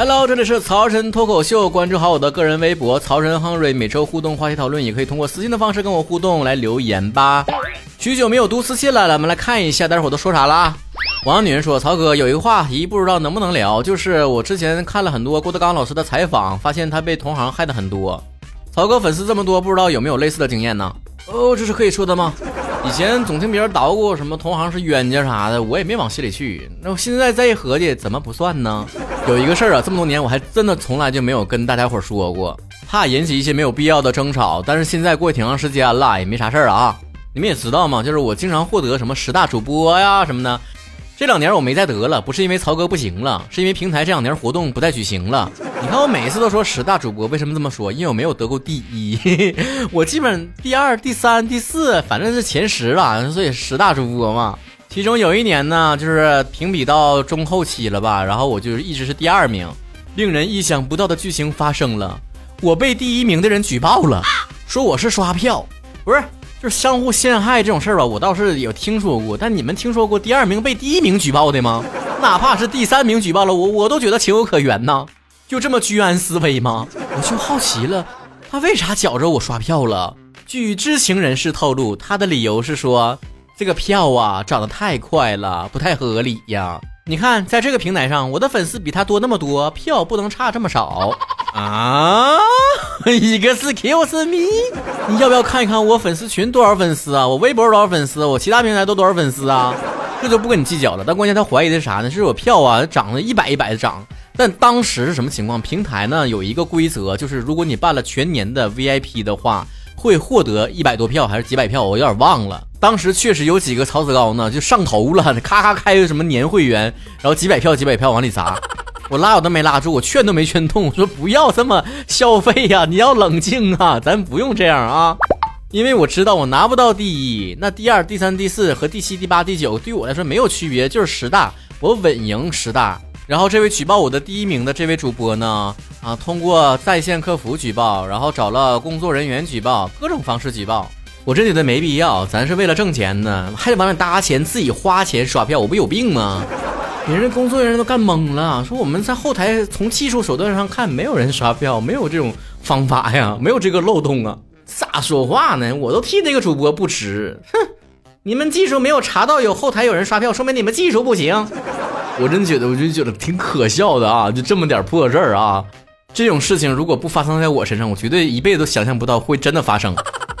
Hello，这里是曹晨脱口秀，关注好我的个人微博曹晨亨瑞，每周互动话题讨论，也可以通过私信的方式跟我互动来留言吧。许久没有读私信了，咱们来看一下，待会儿都说啥了啊？王女人说：“曹哥有一个话题，不知道能不能聊，就是我之前看了很多郭德纲老师的采访，发现他被同行害的很多。曹哥粉丝这么多，不知道有没有类似的经验呢？哦，这是可以说的吗？以前总听别人捣鼓什么同行是冤家啥的，我也没往心里去。那我现在再一合计，怎么不算呢？有一个事儿啊，这么多年我还真的从来就没有跟大家伙说过，怕引起一些没有必要的争吵。但是现在过去挺长时间了，也没啥事儿啊。你们也知道嘛，就是我经常获得什么十大主播呀什么的。”这两年我没再得了，不是因为曹哥不行了，是因为平台这两年活动不再举行了。你看我每一次都说十大主播，为什么这么说？因为我没有得过第一，我基本第二、第三、第四，反正是前十了，所以十大主播嘛。其中有一年呢，就是评比到中后期了吧，然后我就一直是第二名。令人意想不到的剧情发生了，我被第一名的人举报了，说我是刷票，不是。就是相互陷害这种事儿吧，我倒是有听说过。但你们听说过第二名被第一名举报的吗？哪怕是第三名举报了我，我都觉得情有可原呐。就这么居安思危吗？我就好奇了，他为啥觉着我刷票了？据知情人士透露，他的理由是说这个票啊涨得太快了，不太合理呀。你看，在这个平台上，我的粉丝比他多那么多，票不能差这么少啊。一个是 Qs me，你要不要看一看我粉丝群多少粉丝啊？我微博多少粉丝？我其他平台都多少粉丝啊？这就不跟你计较了。但关键他怀疑的是啥呢？是我票啊涨了一百一百的涨。但当时是什么情况？平台呢有一个规则，就是如果你办了全年的 VIP 的话，会获得一百多票还是几百票？我有点忘了。当时确实有几个曹子高呢就上头了，咔咔开个什么年会员，然后几百票几百票往里砸。我拉我都没拉住，我劝都没劝动，我说不要这么消费呀，你要冷静啊，咱不用这样啊，因为我知道我拿不到第一，那第二、第三、第四和第七、第八、第九对我来说没有区别，就是十大，我稳赢十大。然后这位举报我的第一名的这位主播呢，啊，通过在线客服举报，然后找了工作人员举报，各种方式举报，我真觉得没必要，咱是为了挣钱呢，还得往里搭钱，自己花钱刷票，我不有病吗？别人工作人员都干懵了，说我们在后台从技术手段上看，没有人刷票，没有这种方法呀，没有这个漏洞啊，咋说话呢？我都替那个主播不值，哼！你们技术没有查到有后台有人刷票，说明你们技术不行。我真觉得，我就觉得挺可笑的啊，就这么点破事儿啊，这种事情如果不发生在我身上，我绝对一辈子都想象不到会真的发生。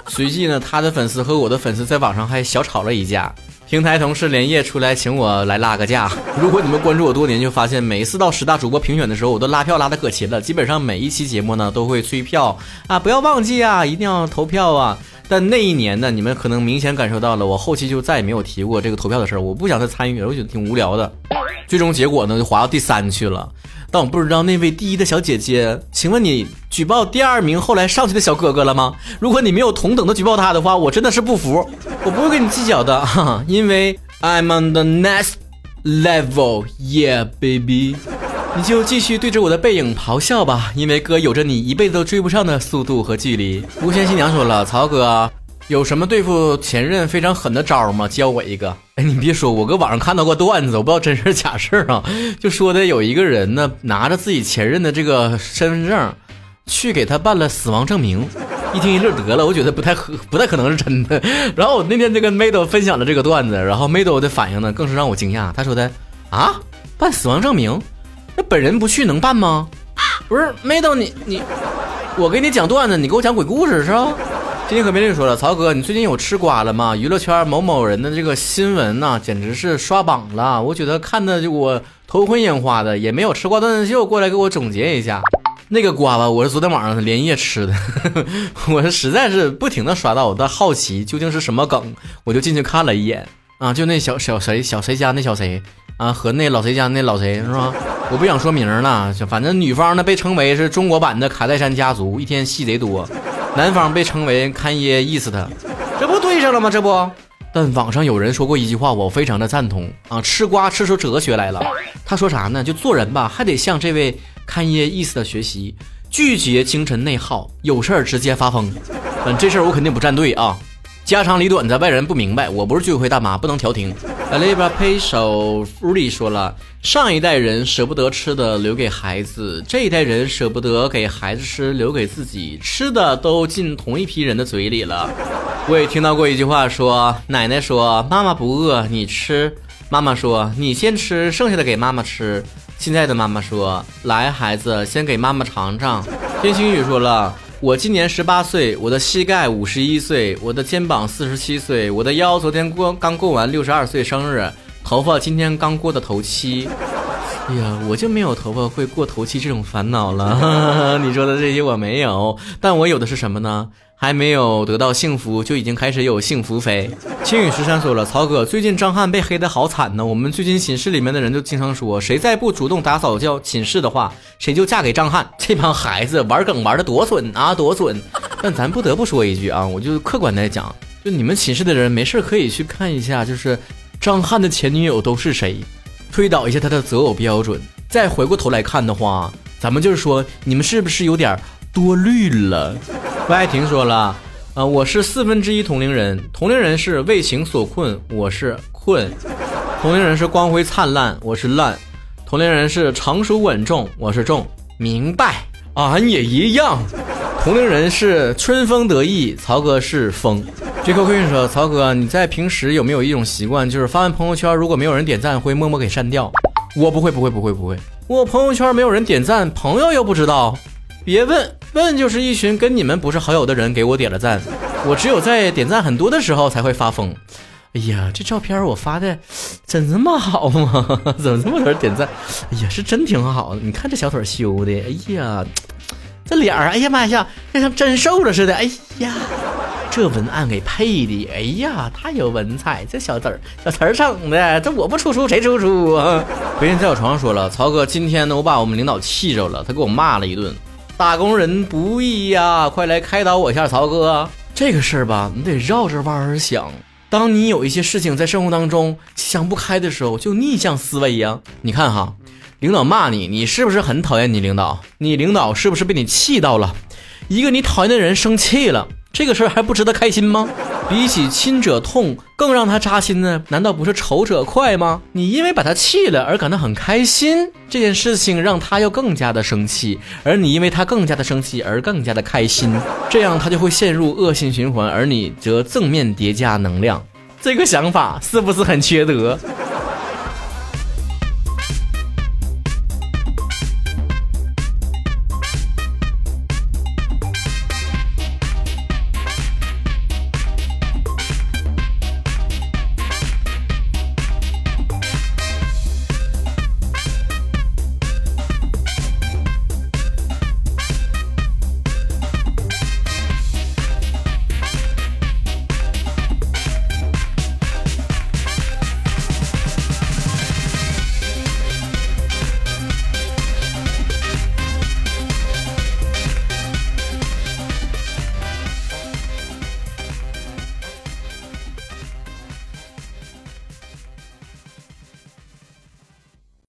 随即呢，他的粉丝和我的粉丝在网上还小吵了一架。平台同事连夜出来请我来拉个架。如果你们关注我多年，就发现每一次到十大主播评选的时候，我都拉票拉的可勤了。基本上每一期节目呢都会催票啊，不要忘记啊，一定要投票啊。但那一年呢，你们可能明显感受到了，我后期就再也没有提过这个投票的事儿。我不想再参与了，我觉得挺无聊的。最终结果呢，就滑到第三去了。但我不知道那位第一的小姐姐，请问你举报第二名后来上去的小哥哥了吗？如果你没有同等的举报他的话，我真的是不服，我不会跟你计较的，因为 I'm on the next level，yeah baby，你就继续对着我的背影咆哮吧，因为哥有着你一辈子都追不上的速度和距离。无限新娘说了，曹哥。有什么对付前任非常狠的招吗？教我一个。哎，你别说，我搁网上看到过段子，我不知道真是假事啊。就说的有一个人呢，拿着自己前任的这个身份证，去给他办了死亡证明。一听一乐得了，我觉得不太可不太可能是真的。然后我那天就跟 Mado 分享了这个段子，然后 Mado 的反应呢，更是让我惊讶。他说的啊，办死亡证明，那本人不去能办吗？不是 Mado，你你，我给你讲段子，你给我讲鬼故事是吧？今天可别人说了，曹哥，你最近有吃瓜了吗？娱乐圈某某人的这个新闻呐，简直是刷榜了。我觉得看的就我头昏眼花的，也没有吃瓜段子秀过来给我总结一下。那个瓜吧，我是昨天晚上连夜吃的，我是实在是不停的刷到，我的好奇究竟是什么梗，我就进去看了一眼啊，就那小小谁小谁家那小谁啊，和那老谁家那老谁是吧？我不想说名了，反正女方呢被称为是中国版的卡戴珊家族，一天戏贼多。男方被称为堪耶意思他，这不对上了吗？这不，但网上有人说过一句话，我非常的赞同啊，吃瓜吃出哲学来了。他说啥呢？就做人吧，还得向这位堪耶意思的学习，拒绝精神内耗，有事儿直接发疯。嗯，这事儿我肯定不站队啊。家长里短的，外人不明白。我不是居委会大妈，不能调停。a l i b a p a y 手 Rudy 说了，上一代人舍不得吃的留给孩子，这一代人舍不得给孩子吃，留给自己吃的都进同一批人的嘴里了。我也听到过一句话，说奶奶说妈妈不饿，你吃；妈妈说你先吃，剩下的给妈妈吃。现在的妈妈说，来孩子，先给妈妈尝尝。天星宇说了。我今年十八岁，我的膝盖五十一岁，我的肩膀四十七岁，我的腰昨天过刚过完六十二岁生日，头发今天刚过的头七。哎呀，我就没有头发会过头期这种烦恼了。你说的这些我没有，但我有的是什么呢？还没有得到幸福，就已经开始有幸福肥。青雨十三说了，曹哥，最近张翰被黑的好惨呢。我们最近寝室里面的人就经常说，谁再不主动打扫教寝室的话，谁就嫁给张翰。这帮孩子玩梗玩的多损啊，多损！但咱不得不说一句啊，我就客观来讲，就你们寝室的人没事可以去看一下，就是张翰的前女友都是谁。推导一下他的择偶标准，再回过头来看的话，咱们就是说，你们是不是有点多虑了？不爱婷说了，呃，我是四分之一同龄人，同龄人是为情所困，我是困；同龄人是光辉灿烂，我是烂；同龄人是成熟稳重，我是重。明白，俺也一样。同龄人是春风得意，曹哥是风。J Q Queen 说：“曹哥，你在平时有没有一种习惯，就是发完朋友圈，如果没有人点赞，会默默给删掉？我不会，不会，不会，不会。我朋友圈没有人点赞，朋友又不知道，别问问，就是一群跟你们不是好友的人给我点了赞。我只有在点赞很多的时候才会发疯。哎呀，这照片我发的真这么好吗？怎么这么多人点赞？哎呀，是真挺好的。你看这小腿修的，哎呀，这脸儿，哎呀妈呀，像真瘦了似的。哎呀。”这文案给配的，哎呀，太有文采！这小字儿、小词儿整的，这我不出书谁出书啊？别人在我床上说了，曹哥，今天呢，我把我们领导气着了，他给我骂了一顿。打工人不易呀，快来开导我一下，曹哥。这个事儿吧，你得绕着弯儿想。当你有一些事情在生活当中想不开的时候，就逆向思维呀。你看哈，领导骂你，你是不是很讨厌你领导？你领导是不是被你气到了？一个你讨厌的人生气了。这个事儿还不值得开心吗？比起亲者痛，更让他扎心呢？难道不是仇者快吗？你因为把他气了而感到很开心，这件事情让他又更加的生气，而你因为他更加的生气而更加的开心，这样他就会陷入恶性循环，而你则正面叠加能量。这个想法是不是很缺德？